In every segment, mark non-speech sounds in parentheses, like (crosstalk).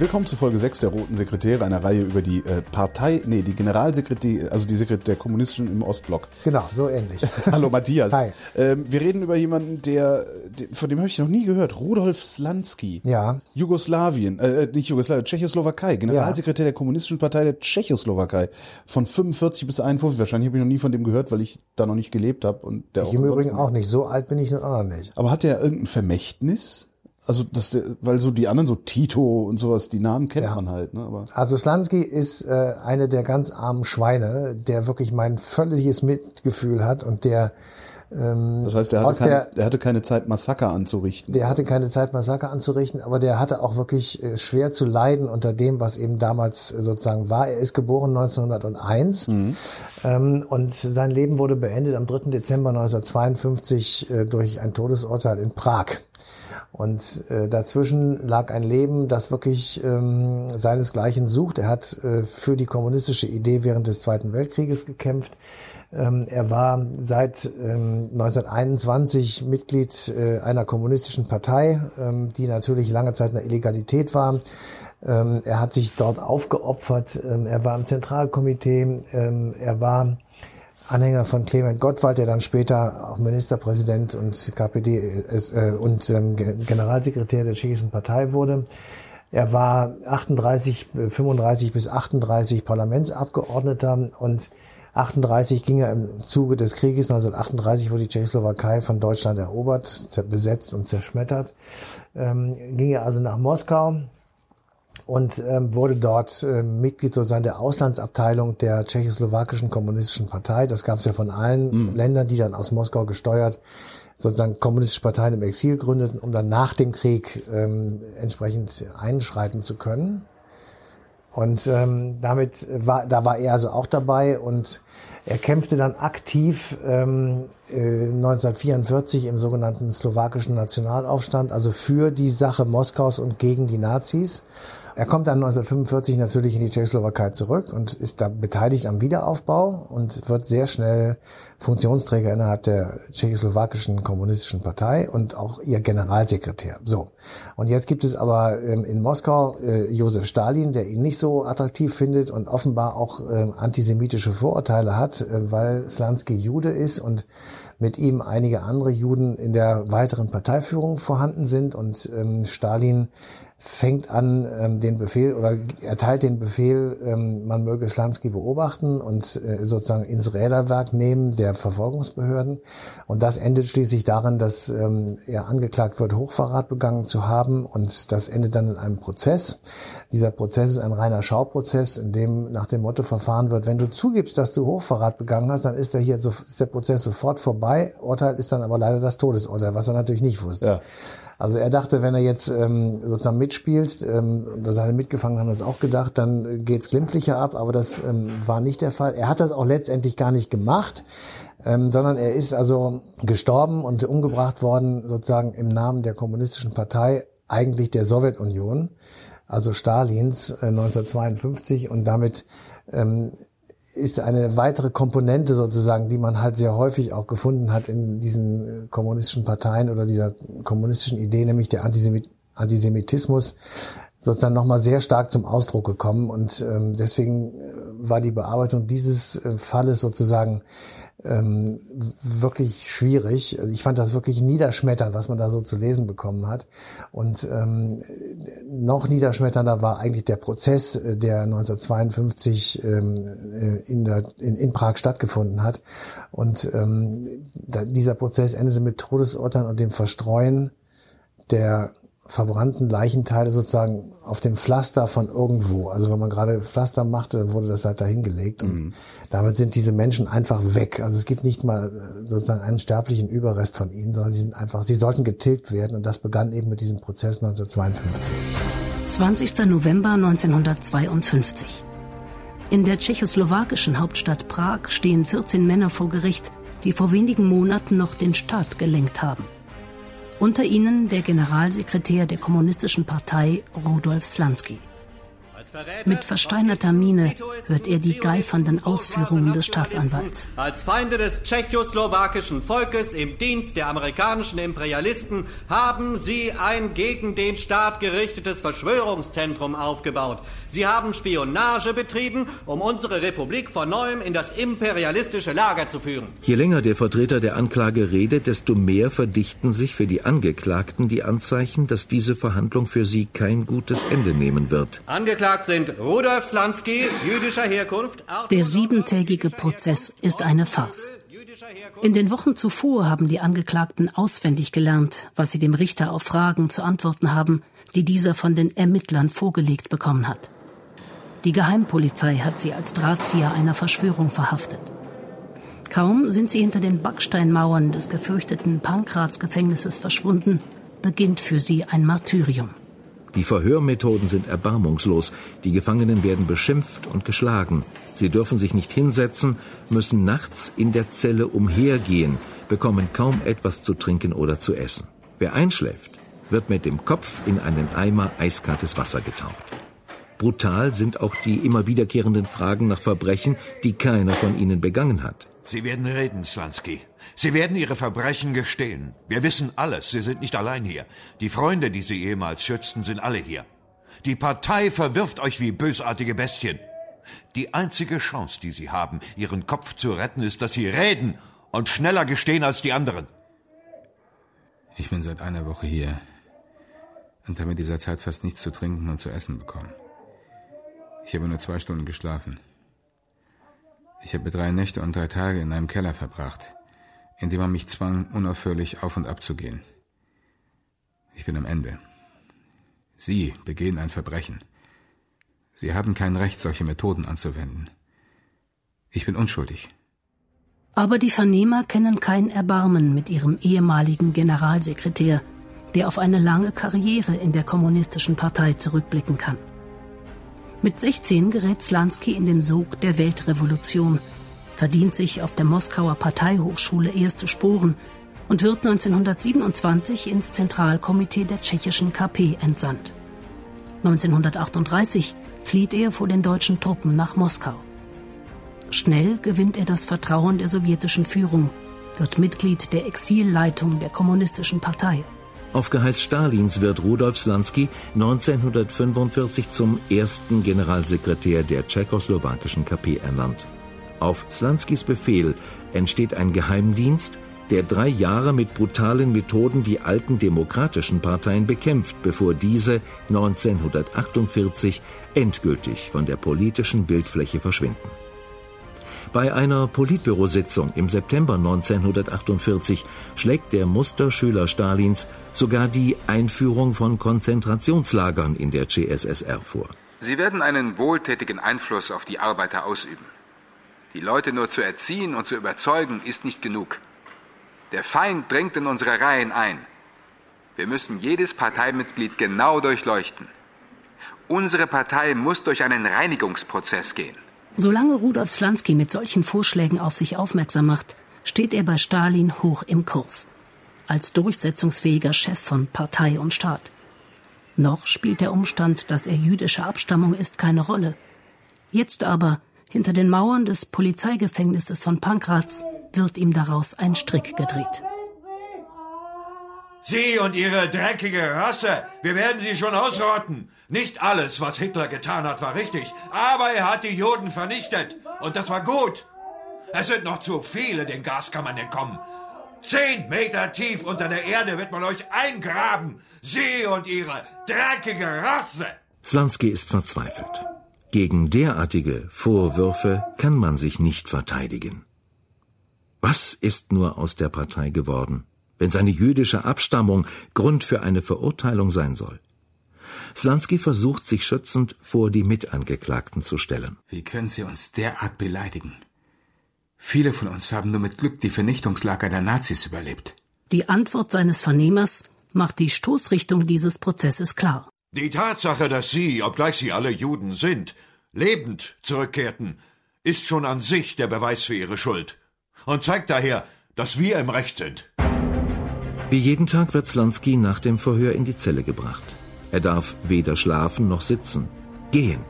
Willkommen zu Folge 6 der Roten Sekretäre, einer Reihe über die äh, Partei, nee, die Generalsekretär, also die Sekretär der Kommunistischen im Ostblock. Genau, so ähnlich. (laughs) Hallo Matthias. Hi. Ähm, wir reden über jemanden, der, der von dem habe ich noch nie gehört, Rudolf Slansky. Ja. Jugoslawien, äh, nicht Jugoslawien, Tschechoslowakei, Generalsekretär der Kommunistischen Partei der Tschechoslowakei von 45 bis 51. Wahrscheinlich habe ich noch nie von dem gehört, weil ich da noch nicht gelebt habe und der Ich auch im Übrigen auch nicht. So alt bin ich nun auch noch nicht. Aber hat der irgendein Vermächtnis? Also, der, weil so die anderen, so Tito und sowas, die Namen kennt Ja. man halt, ne? Aber Also Slansky ist äh, eine der ganz armen Schweine, der wirklich mein völliges Mitgefühl hat und der ähm, das heißt, der hatte, keine, der der hatte keine Zeit, Massaker anzurichten. der hatte keine Zeit, Massaker anzurichten, aber der hatte auch wirklich äh, schwer zu leiden unter dem, was eben damals äh, sozusagen war. Er ist geboren 1901 ähm, und sein Leben wurde beendet am 3. Dezember 1952 äh, durch ein Todesurteil in Prag. Und äh, dazwischen lag ein Leben, das wirklich ähm, seinesgleichen sucht. Er hat äh, für die kommunistische Idee während des Zweiten Weltkrieges gekämpft. Ähm, er war seit ähm, 1921 Mitglied äh, einer kommunistischen Partei, ähm, die natürlich lange Zeit in der Illegalität war. Ähm, er hat sich dort aufgeopfert. Ähm, er war im Zentralkomitee. Ähm, er war Anhänger von Clement Gottwald, der dann später auch Ministerpräsident und KPD ist, äh, und ähm, Ge- Generalsekretär der tschechischen Partei wurde. Er war 38, äh, 35 bis 38 Parlamentsabgeordneter und 38 ging er im Zuge des Krieges 1938 wurde die Tschechoslowakei von Deutschland erobert, besetzt und zerschmettert. Ähm, ging er also nach Moskau, und ähm, wurde dort ähm, Mitglied sozusagen der Auslandsabteilung der tschechoslowakischen kommunistischen Partei. Das gab es ja von allen Ländern, die dann aus Moskau gesteuert sozusagen kommunistische Parteien im Exil gründeten, um dann nach dem Krieg ähm, entsprechend einschreiten zu können. Und ähm, damit war, da war er also auch dabei und er kämpfte dann aktiv ähm, äh, 1944 im sogenannten slowakischen Nationalaufstand, also für die Sache Moskaus und gegen die Nazis. Er kommt dann 1945 natürlich in die Tschechoslowakei zurück und ist da beteiligt am Wiederaufbau und wird sehr schnell Funktionsträger innerhalb der tschechoslowakischen kommunistischen Partei und auch ihr Generalsekretär. So. Und jetzt gibt es aber ähm, in Moskau äh, Josef Stalin, der ihn nicht so attraktiv findet und offenbar auch ähm, antisemitische Vorurteile hat, äh, weil Slansky Jude ist und mit ihm einige andere Juden in der weiteren Parteiführung vorhanden sind und ähm, Stalin fängt an, ähm, den Befehl oder erteilt den Befehl, ähm, man möge Slansky beobachten und äh, sozusagen ins Räderwerk nehmen der Verfolgungsbehörden. Und das endet schließlich darin, dass ähm, er angeklagt wird, Hochverrat begangen zu haben und das endet dann in einem Prozess. Dieser Prozess ist ein reiner Schauprozess, in dem nach dem Motto verfahren wird, wenn du zugibst, dass du Hochverrat begangen hast, dann ist der hier so, ist der Prozess sofort vorbei. Urteil ist dann aber leider das Todesurteil, was er natürlich nicht wusste. Ja. Also er dachte, wenn er jetzt ähm, sozusagen mitspielt, ähm, und seine Mitgefangenen haben das auch gedacht, dann geht's glimpflicher ab, aber das ähm, war nicht der Fall. Er hat das auch letztendlich gar nicht gemacht, ähm, sondern er ist also gestorben und umgebracht worden sozusagen im Namen der kommunistischen Partei, eigentlich der Sowjetunion, also Stalins äh, 1952 und damit ähm, ist eine weitere Komponente sozusagen, die man halt sehr häufig auch gefunden hat in diesen äh, kommunistischen Parteien oder dieser kommunistischen Idee, nämlich der Antisemit Antisemitismus, sozusagen nochmal sehr stark zum Ausdruck gekommen. Und ähm, deswegen äh, war die Bearbeitung dieses äh, Falles sozusagen ähm, wirklich schwierig. Also ich fand das wirklich niederschmetternd, was man da so zu lesen bekommen hat. Und ähm, noch niederschmetternder war eigentlich der Prozess, äh, der 1952 ähm, äh, in, der, in, in Prag stattgefunden hat. Und ähm, da, dieser Prozess endete mit Todesurteilen und dem Verstreuen der verbrannten Leichenteile sozusagen auf dem Pflaster von irgendwo. Also wenn man gerade Pflaster machte, dann wurde das halt dahingelegt. Und damit sind diese Menschen einfach weg. Also es gibt nicht mal äh, sozusagen einen sterblichen Überrest von ihnen, sondern sie sind einfach, sie sollten getilgt werden. Und das begann eben mit diesem Prozess 1952. 20. November 1952. In der tschechoslowakischen Hauptstadt Prag stehen 14 Männer vor Gericht die vor wenigen Monaten noch den Staat gelenkt haben. Unter ihnen der Generalsekretär der Kommunistischen Partei Rudolf Slansky. Mit versteinerter Miene hört er die geifernden Ausführungen des Staatsanwalts. Als Feinde des tschechoslowakischen Volkes im Dienst der amerikanischen Imperialisten haben sie ein gegen den Staat gerichtetes Verschwörungszentrum aufgebaut. Sie haben Spionage betrieben, um unsere Republik von neuem in das imperialistische Lager zu führen. Je länger der Vertreter der Anklage redet, desto mehr verdichten sich für die Angeklagten die Anzeichen, dass diese Verhandlung für sie kein gutes Ende nehmen wird. Angeklagt Angeklagt sind Rudolf Slansky, jüdischer Herkunft. Der siebentägige Prozess ist eine Farce. In den Wochen zuvor haben die Angeklagten auswendig gelernt, was sie dem Richter auf Fragen zu antworten haben, die dieser von den Ermittlern vorgelegt bekommen hat. Die Geheimpolizei hat sie als Drahtzieher einer Verschwörung verhaftet. Kaum sind sie hinter den Backsteinmauern des gefürchteten Pankratsgefängnisses verschwunden, beginnt für sie ein Martyrium. Die Verhörmethoden sind erbarmungslos. Die Gefangenen werden beschimpft und geschlagen. Sie dürfen sich nicht hinsetzen, müssen nachts in der Zelle umhergehen, bekommen kaum etwas zu trinken oder zu essen. Wer einschläft, wird mit dem Kopf in einen Eimer eiskaltes Wasser getaucht. Brutal sind auch die immer wiederkehrenden Fragen nach Verbrechen, die keiner von ihnen begangen hat. Sie werden reden, Slansky. Sie werden Ihre Verbrechen gestehen. Wir wissen alles. Sie sind nicht allein hier. Die Freunde, die Sie ehemals schützten, sind alle hier. Die Partei verwirft euch wie bösartige Bestien. Die einzige Chance, die Sie haben, Ihren Kopf zu retten, ist, dass Sie reden und schneller gestehen als die anderen. Ich bin seit einer Woche hier und habe in dieser Zeit fast nichts zu trinken und zu essen bekommen. Ich habe nur zwei Stunden geschlafen. Ich habe drei Nächte und drei Tage in einem Keller verbracht, in dem man mich zwang, unaufhörlich auf und ab zu gehen. Ich bin am Ende. Sie begehen ein Verbrechen. Sie haben kein Recht, solche Methoden anzuwenden. Ich bin unschuldig. Aber die Vernehmer kennen kein Erbarmen mit ihrem ehemaligen Generalsekretär, der auf eine lange Karriere in der kommunistischen Partei zurückblicken kann. Mit 16 gerät Slansky in den Sog der Weltrevolution, verdient sich auf der Moskauer Parteihochschule erste Sporen und wird 1927 ins Zentralkomitee der tschechischen KP entsandt. 1938 flieht er vor den deutschen Truppen nach Moskau. Schnell gewinnt er das Vertrauen der sowjetischen Führung, wird Mitglied der Exilleitung der Kommunistischen Partei. Auf Geheiß Stalins wird Rudolf Slansky 1945 zum ersten Generalsekretär der tschechoslowakischen KP ernannt. Auf Slanskys Befehl entsteht ein Geheimdienst, der drei Jahre mit brutalen Methoden die alten demokratischen Parteien bekämpft, bevor diese 1948 endgültig von der politischen Bildfläche verschwinden. Bei einer Politbürositzung im September 1948 schlägt der Musterschüler Stalins sogar die Einführung von Konzentrationslagern in der CSSR vor. Sie werden einen wohltätigen Einfluss auf die Arbeiter ausüben. Die Leute nur zu erziehen und zu überzeugen, ist nicht genug. Der Feind dringt in unsere Reihen ein. Wir müssen jedes Parteimitglied genau durchleuchten. Unsere Partei muss durch einen Reinigungsprozess gehen. Solange Rudolf Slansky mit solchen Vorschlägen auf sich aufmerksam macht, steht er bei Stalin hoch im Kurs. Als durchsetzungsfähiger Chef von Partei und Staat. Noch spielt der Umstand, dass er jüdischer Abstammung ist, keine Rolle. Jetzt aber, hinter den Mauern des Polizeigefängnisses von Pankraz, wird ihm daraus ein Strick gedreht. Sie und Ihre dreckige Rasse, wir werden Sie schon ausrotten. Nicht alles, was Hitler getan hat, war richtig, aber er hat die Juden vernichtet. Und das war gut. Es sind noch zu viele den Gaskammern entkommen. Zehn Meter tief unter der Erde wird man euch eingraben. Sie und Ihre dreckige Rasse. Slansky ist verzweifelt. Gegen derartige Vorwürfe kann man sich nicht verteidigen. Was ist nur aus der Partei geworden, wenn seine jüdische Abstammung Grund für eine Verurteilung sein soll? Slansky versucht sich schützend vor die Mitangeklagten zu stellen. Wie können Sie uns derart beleidigen? Viele von uns haben nur mit Glück die Vernichtungslager der Nazis überlebt. Die Antwort seines Vernehmers macht die Stoßrichtung dieses Prozesses klar. Die Tatsache, dass Sie, obgleich Sie alle Juden sind, lebend zurückkehrten, ist schon an sich der Beweis für Ihre Schuld. Und zeigt daher, dass wir im Recht sind. Wie jeden Tag wird Slansky nach dem Verhör in die Zelle gebracht. Er darf weder schlafen noch sitzen. Gehen.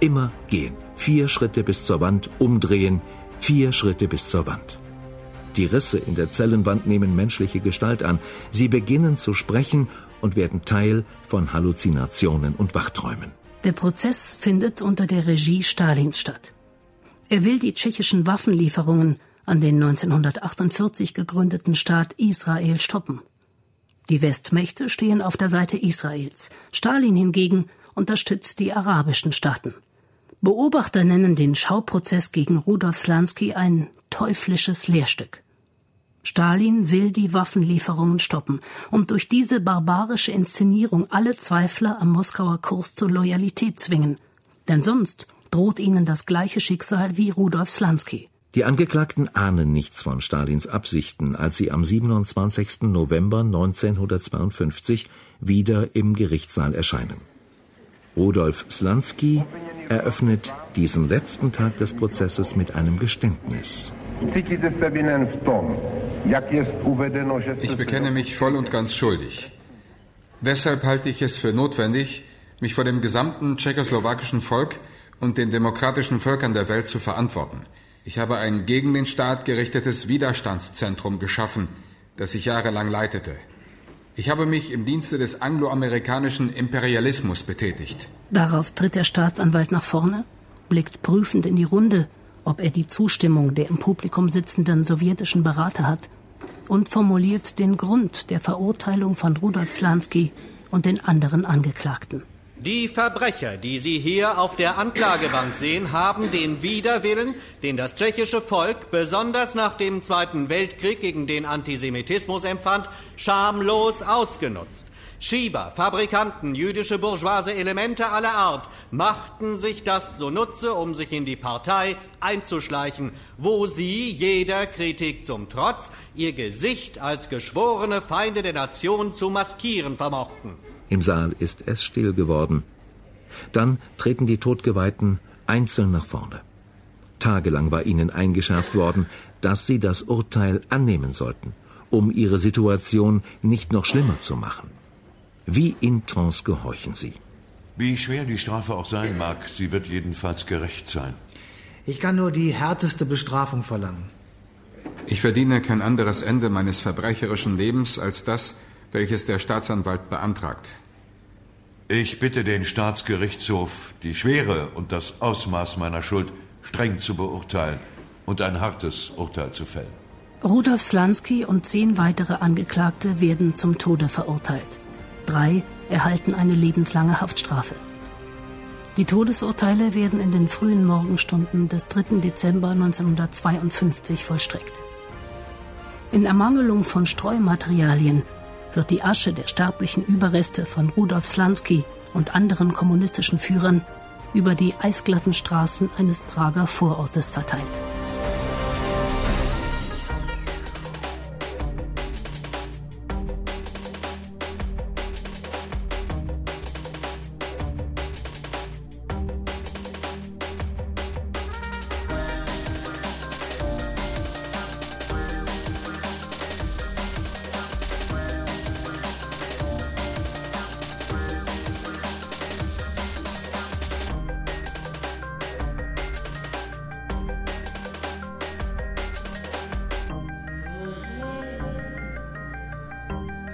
Immer gehen. Vier Schritte bis zur Wand, umdrehen. Vier Schritte bis zur Wand. Die Risse in der Zellenwand nehmen menschliche Gestalt an. Sie beginnen zu sprechen und werden Teil von Halluzinationen und Wachträumen. Der Prozess findet unter der Regie Stalins statt. Er will die tschechischen Waffenlieferungen an den 1948 gegründeten Staat Israel stoppen. Die Westmächte stehen auf der Seite Israels. Stalin hingegen unterstützt die arabischen Staaten. Beobachter nennen den Schauprozess gegen Rudolf Slansky ein teuflisches Lehrstück. Stalin will die Waffenlieferungen stoppen und durch diese barbarische Inszenierung alle Zweifler am Moskauer Kurs zur Loyalität zwingen. Denn sonst droht ihnen das gleiche Schicksal wie Rudolf Slansky. Die Angeklagten ahnen nichts von Stalins Absichten, als sie am 27. November 1952 wieder im Gerichtssaal erscheinen. Rudolf Slansky eröffnet diesen letzten Tag des Prozesses mit einem Geständnis. Ich bekenne mich voll und ganz schuldig. Deshalb halte ich es für notwendig, mich vor dem gesamten tschechoslowakischen Volk und den demokratischen Völkern der Welt zu verantworten. Ich habe ein gegen den Staat gerichtetes Widerstandszentrum geschaffen, das ich jahrelang leitete. Ich habe mich im Dienste des angloamerikanischen Imperialismus betätigt. Darauf tritt der Staatsanwalt nach vorne, blickt prüfend in die Runde, ob er die Zustimmung der im Publikum sitzenden sowjetischen Berater hat und formuliert den Grund der Verurteilung von Rudolf Slansky und den anderen Angeklagten. Die Verbrecher, die Sie hier auf der Anklagebank sehen, haben den Widerwillen, den das tschechische Volk besonders nach dem Zweiten Weltkrieg gegen den Antisemitismus empfand, schamlos ausgenutzt. Schieber, Fabrikanten, jüdische bourgeoise Elemente aller Art machten sich das zunutze, um sich in die Partei einzuschleichen, wo sie, jeder Kritik zum Trotz, ihr Gesicht als geschworene Feinde der Nation zu maskieren vermochten. Im Saal ist es still geworden. Dann treten die Todgeweihten einzeln nach vorne. Tagelang war ihnen eingeschärft worden, dass sie das Urteil annehmen sollten, um ihre Situation nicht noch schlimmer zu machen. Wie in Trance gehorchen sie. Wie schwer die Strafe auch sein mag, sie wird jedenfalls gerecht sein. Ich kann nur die härteste Bestrafung verlangen. Ich verdiene kein anderes Ende meines verbrecherischen Lebens als das, welches der Staatsanwalt beantragt. Ich bitte den Staatsgerichtshof, die Schwere und das Ausmaß meiner Schuld streng zu beurteilen und ein hartes Urteil zu fällen. Rudolf Slansky und zehn weitere Angeklagte werden zum Tode verurteilt. Drei erhalten eine lebenslange Haftstrafe. Die Todesurteile werden in den frühen Morgenstunden des 3. Dezember 1952 vollstreckt. In Ermangelung von Streumaterialien wird die Asche der sterblichen Überreste von Rudolf Slansky und anderen kommunistischen Führern über die eisglatten Straßen eines Prager Vorortes verteilt.